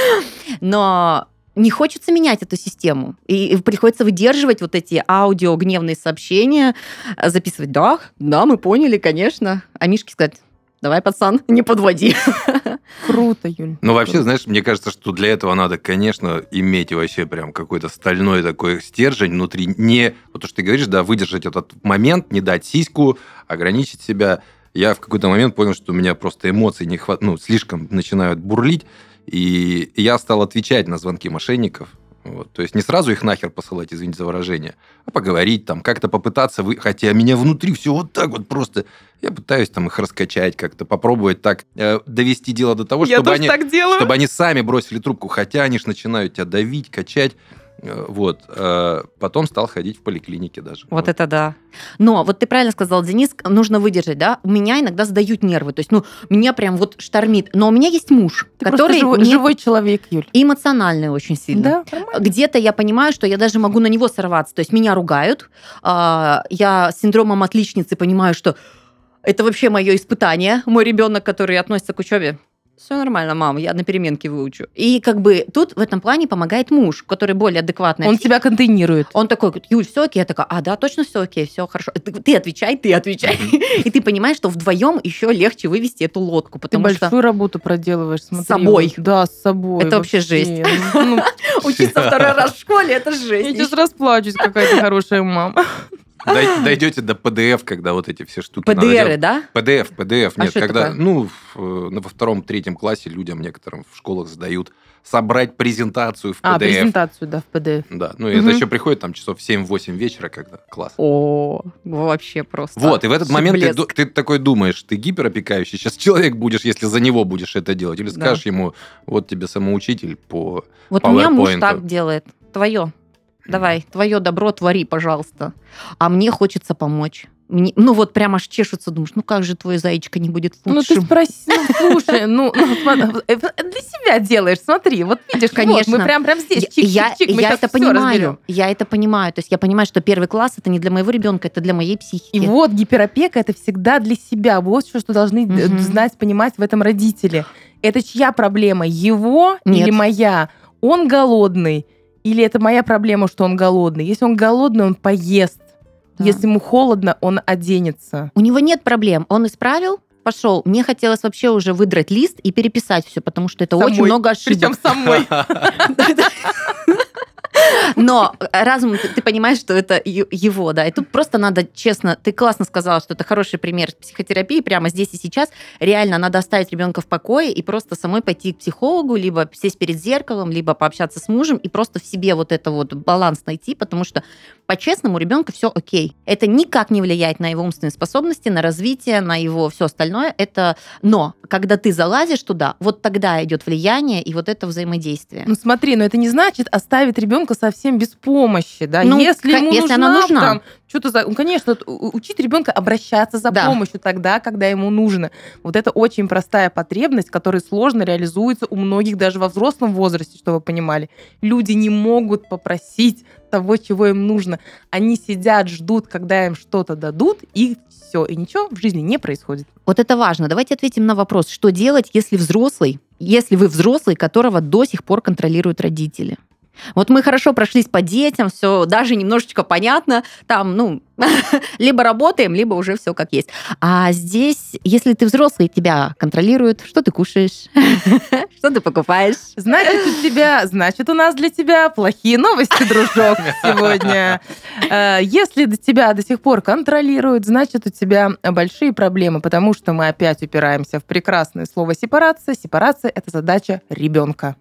Но не хочется менять эту систему. И приходится выдерживать вот эти аудио гневные сообщения, э, записывать «да, да, мы поняли, конечно». А Мишке сказать «давай, пацан, не подводи». Круто, Юль. Ну, вообще, знаешь, мне кажется, что для этого надо, конечно, иметь вообще прям какой-то стальной такой стержень внутри. Не, вот то, что ты говоришь, да, выдержать этот момент, не дать сиську, ограничить себя. Я в какой-то момент понял, что у меня просто эмоций не хват... ну, слишком начинают бурлить, и я стал отвечать на звонки мошенников. Вот. То есть не сразу их нахер посылать, извините за выражение, а поговорить там, как-то попытаться, вы... хотя меня внутри все вот так вот просто, я пытаюсь там их раскачать как-то, попробовать так э, довести дело до того, Я чтобы они, чтобы они сами бросили трубку, хотя они ж начинают тебя давить, качать. Э, Вот. Э, Потом стал ходить в поликлинике даже. Вот это да. Но вот ты правильно сказал, Денис, нужно выдержать, да? У меня иногда сдают нервы, то есть, ну, меня прям вот штормит. Но у меня есть муж, Ты который живой, мне живой человек, Юль. эмоциональный очень сильно. Да, нормально. Где-то я понимаю, что я даже могу на него сорваться. То есть меня ругают, а, я с синдромом отличницы понимаю, что это вообще мое испытание. Мой ребенок, который относится к учебе. Все нормально, мам, я на переменке выучу. И как бы тут в этом плане помогает муж, который более адекватный. Он тебя контейнирует. Он такой, Юль, все окей? Я такая, а, да, точно все окей, все хорошо. Ты, ты отвечай, ты отвечай. И ты понимаешь, что вдвоем еще легче вывести эту лодку, Ты потому что большую работу проделываешь, смотри. собой. вот. Да, с собой. Это вообще жесть. Ну, учиться второй раз в школе, это Я жесть. сейчас расплачусь, какая-то хорошая мама. Дой- Дойдете до PDF, когда вот эти все штуки делать. да? PDF, PDF, А нет, когда, ну, э, во втором, третьем классе людям некоторым в школах задают собрать презентацию в PDF. А, презентацию, да, в PDF. Да, ну Мгм. это еще приходит там часов в 7-8 вечера, когда класс. О, вообще просто. Вот, и в этот момент ты, ты такой думаешь, ты гиперопекающий сейчас человек будешь, если за него будешь это делать. Или Да. скажешь ему, вот тебе самоучитель по... Вот у меня муж PowerPoint. так делает. Твое. Давай, твое добро твори, пожалуйста. А мне хочется помочь. Мне, ну вот прям аж чешутся, думаешь, ну как же твой зайчика не будет Ну ты спроси, ну слушай, ну, ну, э, для себя делаешь, смотри, вот видишь, вот, Конечно. мы прям прям здесь, Я- чик, я, чик, чик, мы я это понимаю. разберем. Я это понимаю. То есть я понимаю, что первый класс это не для моего ребенка, это для моей психики. И вот гиперопека это всегда для себя. Вот что, что должны Мгм. знать, понимать в этом родители. Это чья проблема? Его Нет. или моя? Он голодный. Или это моя проблема, что он голодный? Если он голодный, он поест. Да. Если ему холодно, он оденется. У него нет проблем. Он исправил, пошел. Мне хотелось вообще уже выдрать лист и переписать все, потому что это Самой. очень много Причем ошибок. самой. Но разум, ты, понимаешь, что это его, да. И тут просто надо, честно, ты классно сказала, что это хороший пример психотерапии прямо здесь и сейчас. Реально надо оставить ребенка в покое и просто самой пойти к психологу, либо сесть перед зеркалом, либо пообщаться с мужем и просто в себе вот это вот баланс найти, потому что по-честному у ребенка все окей. Это никак не влияет на его умственные способности, на развитие, на его все остальное. Это, но когда ты залазишь туда, вот тогда идет влияние и вот это взаимодействие. Ну смотри, но это не значит оставить ребенка совсем без помощи, да? Ну, если ему если она нужна, нужна. там, что-то за, ну, конечно, учить ребенка обращаться за Да. помощью тогда, когда ему нужно. Вот это очень простая потребность, которая сложно реализуется у многих даже во взрослом возрасте, чтобы вы понимали. Люди не могут попросить того, чего им нужно. Они сидят, ждут, когда им что-то дадут, и все, и ничего в жизни не происходит. Вот это важно. Давайте ответим на вопрос, что делать, если взрослый, если вы взрослый, которого до сих пор контролируют родители. Вот мы хорошо прошлись по детям, все даже немножечко понятно, там, ну, либо работаем, либо уже все как есть. А здесь, если ты взрослый, тебя контролируют, что ты кушаешь, что ты покупаешь. Значит, у тебя, значит, у нас для тебя плохие новости, дружок, сегодня. Э, если до тебя до сих пор контролируют, значит, у тебя большие проблемы, потому что мы опять упираемся в прекрасное слово сепарация. Сепарация — это задача ребенка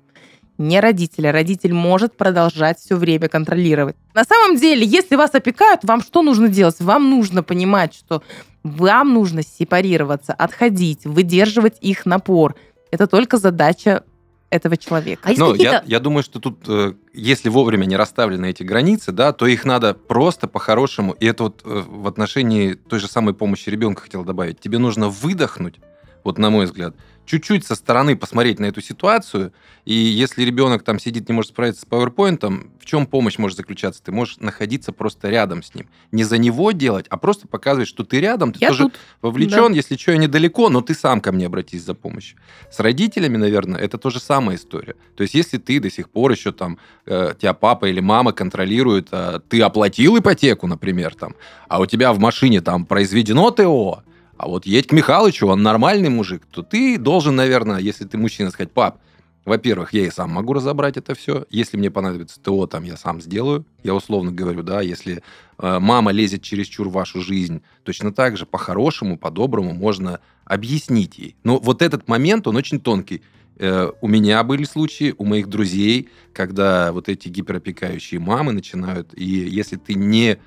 не родителя. Родитель может продолжать все время контролировать. На самом деле, если вас опекают, вам что нужно делать? Вам нужно понимать, что вам нужно сепарироваться, отходить, выдерживать их напор. Это только задача этого человека. А Но я, я думаю, что тут, э, если вовремя не расставлены эти границы, да, то их надо просто по-хорошему, и это вот э, в отношении той же самой помощи ребенка хотел добавить, тебе нужно выдохнуть, вот на мой взгляд, чуть-чуть со стороны посмотреть на эту ситуацию, и если ребенок там сидит, не может справиться с PowerPoint, в чем помощь может заключаться? Ты можешь находиться просто рядом с ним. Не за него делать, а просто показывать, что ты рядом, ты я тоже тут. вовлечен, да. если что, я недалеко, но ты сам ко мне обратись за помощью. С родителями, наверное, это тоже самая история. То есть если ты до сих пор еще там, э, тебя папа или мама контролируют, э, ты оплатил ипотеку, например, там, а у тебя в машине там произведено ТО, а вот едь к Михалычу, он нормальный мужик, то ты должен, наверное, если ты мужчина, сказать, пап, во-первых, я и сам могу разобрать это все. Если мне понадобится ТО, там я сам сделаю. Я условно говорю, да, если э, мама лезет чересчур в вашу жизнь, точно так же по-хорошему, по-доброму можно объяснить ей. Но вот этот момент, он очень тонкий. Э, у меня были случаи, у моих друзей, когда вот эти гиперопекающие мамы начинают, и если ты не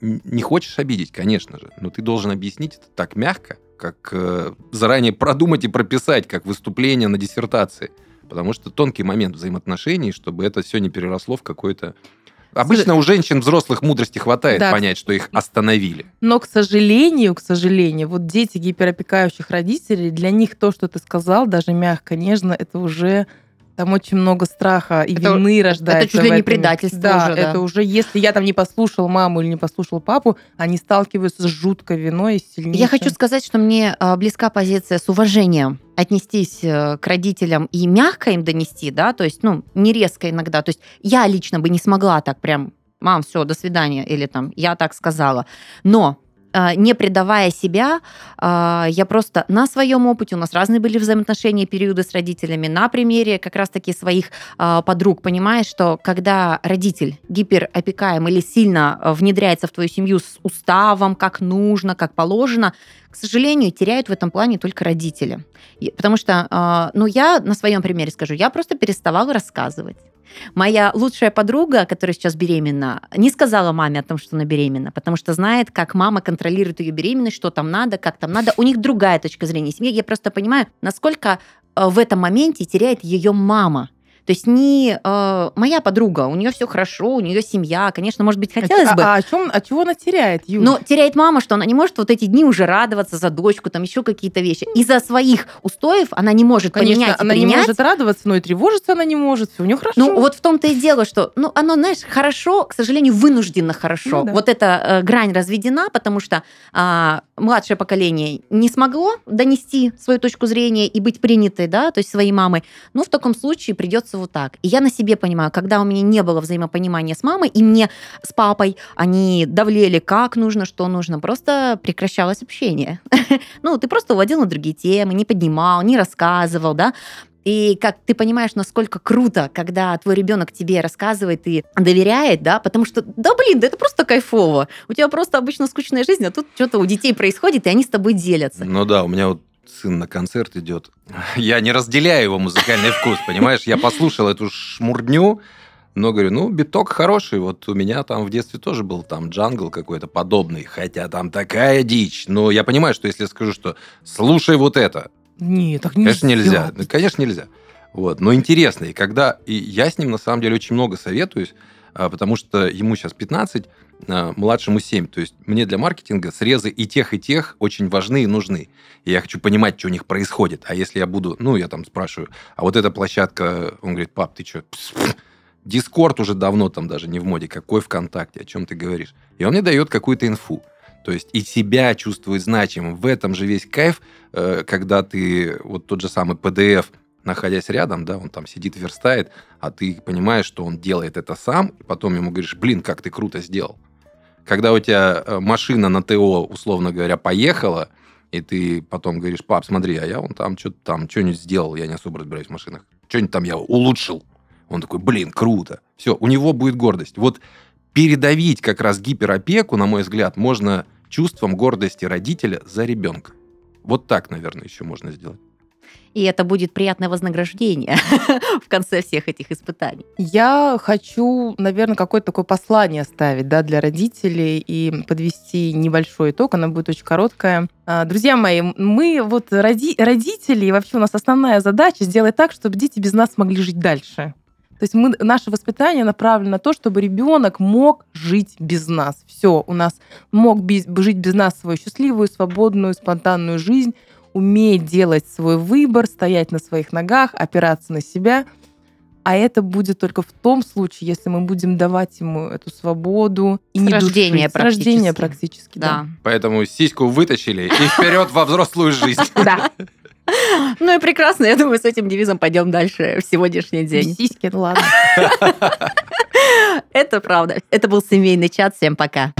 не хочешь обидеть, конечно же, но ты должен объяснить это так мягко, как э, заранее продумать и прописать, как выступление на диссертации. Потому что тонкий момент взаимоотношений, чтобы это все не переросло в какой-то Обычно у женщин взрослых мудрости хватает да. понять, что их остановили. Но, к сожалению, к сожалению, вот дети гиперопекающих родителей, для них то, что ты сказал, даже мягко, нежно, это уже там очень много страха и это, вины рождается. Это чуть ли не предательство да, уже, да. это уже, если я там не послушал маму или не послушал папу, они сталкиваются с жуткой виной и сильнейшей. Я хочу сказать, что мне а, близка позиция с уважением отнестись э, к родителям и мягко им донести, да, то есть, ну, не резко иногда. То есть я лично бы не смогла так прям мам, все, до свидания, или там, я так сказала. Но не предавая себя, а, я просто на своем опыте, у нас разные были взаимоотношения, периоды с родителями, на примере как раз-таки своих а, подруг, понимаешь, что когда родитель гиперопекаем или сильно внедряется в твою семью с уставом, как нужно, как положено, к сожалению, теряют в этом плане только родители. Потому что, ну, я на своем примере скажу, я просто переставала рассказывать. Моя лучшая подруга, которая сейчас беременна, не сказала маме о том, что она беременна, потому что знает, как мама контролирует ее беременность, что там надо, как там надо. У них другая точка зрения семьи. Я просто понимаю, насколько э, в этом моменте теряет ее мама. То есть не э, моя подруга, у нее все хорошо, у нее семья, конечно, может быть, хотелось а, бы. А, а, чем, а чего она теряет, Юля? Но теряет мама, что она не может вот эти дни уже радоваться за дочку, там еще какие-то вещи. Из-за своих устоев она не может конечно, поменять она принять. не может радоваться, но и тревожиться она не может. Все у нее хорошо. Ну вот в том-то и дело, что, ну оно, знаешь, хорошо, к сожалению, вынужденно хорошо. Ну, да. Вот эта э, грань разведена, потому что э, младшее поколение не смогло донести свою точку зрения и быть принятой, да, то есть своей мамой. Ну в таком случае придется вот так. И я на себе понимаю, когда у меня не было взаимопонимания с мамой, и мне с папой они давлели, как нужно, что нужно, просто прекращалось общение. Ну, ты просто уводил на другие темы, не поднимал, не рассказывал, да, и как ты понимаешь, насколько круто, когда твой ребенок тебе рассказывает и доверяет, да, потому что, да блин, да это просто кайфово. У тебя просто обычно скучная жизнь, а тут что-то у детей происходит, и они с тобой делятся. Ну да, у меня вот сын на концерт идет. Я не разделяю его музыкальный вкус, понимаешь? Я послушал эту шмурдню, но говорю, ну, биток хороший. Вот у меня там в детстве тоже был там джангл какой-то подобный, хотя там такая дичь. Но я понимаю, что если я скажу, что слушай вот это, нет, так нельзя. Конечно, нельзя. Конечно, нельзя. Вот. Но интересно. И когда... И я с ним, на самом деле, очень много советуюсь, потому что ему сейчас 15, а, младшему 7. То есть мне для маркетинга срезы и тех, и тех очень важны и нужны. И я хочу понимать, что у них происходит. А если я буду, ну, я там спрашиваю, а вот эта площадка, он говорит, пап, ты что, Дискорд уже давно там даже не в моде, какой ВКонтакте, о чем ты говоришь? И он мне дает какую-то инфу. То есть и себя чувствует значимым. В этом же весь кайф, э, когда ты вот тот же самый PDF находясь рядом, да, он там сидит, верстает, а ты понимаешь, что он делает это сам, и потом ему говоришь, блин, как ты круто сделал. Когда у тебя э, машина на ТО, условно говоря, поехала, и ты потом говоришь, пап, смотри, а я вон там что-то там, что-нибудь сделал, я не особо разбираюсь в машинах, что-нибудь там я улучшил. Он такой, блин, круто. Все, у него будет гордость. Вот передавить как раз гиперопеку, на мой взгляд, можно чувством гордости родителя за ребенка. Вот так, наверное, еще можно сделать. И это будет приятное вознаграждение в конце всех этих испытаний. Я хочу, наверное, какое-то такое послание оставить да, для родителей и подвести небольшой итог. Она будет очень короткая. Друзья мои, мы вот роди родители, и вообще у нас основная задача сделать так, чтобы дети без нас могли жить дальше. То есть мы, наше воспитание направлено на то, чтобы ребенок мог жить без нас. Все, у нас мог без, жить без нас свою счастливую, свободную, спонтанную жизнь, уметь делать свой выбор, стоять на своих ногах, опираться на себя. А это будет только в том случае, если мы будем давать ему эту свободу и С не рождения душить. С рождения практически, да. да. Поэтому сиську вытащили и вперед во взрослую жизнь. Да. Ну и прекрасно, я думаю, с этим девизом пойдем дальше в сегодняшний день. Сиськи, ну ладно. Это правда. Это был семейный чат. Всем пока.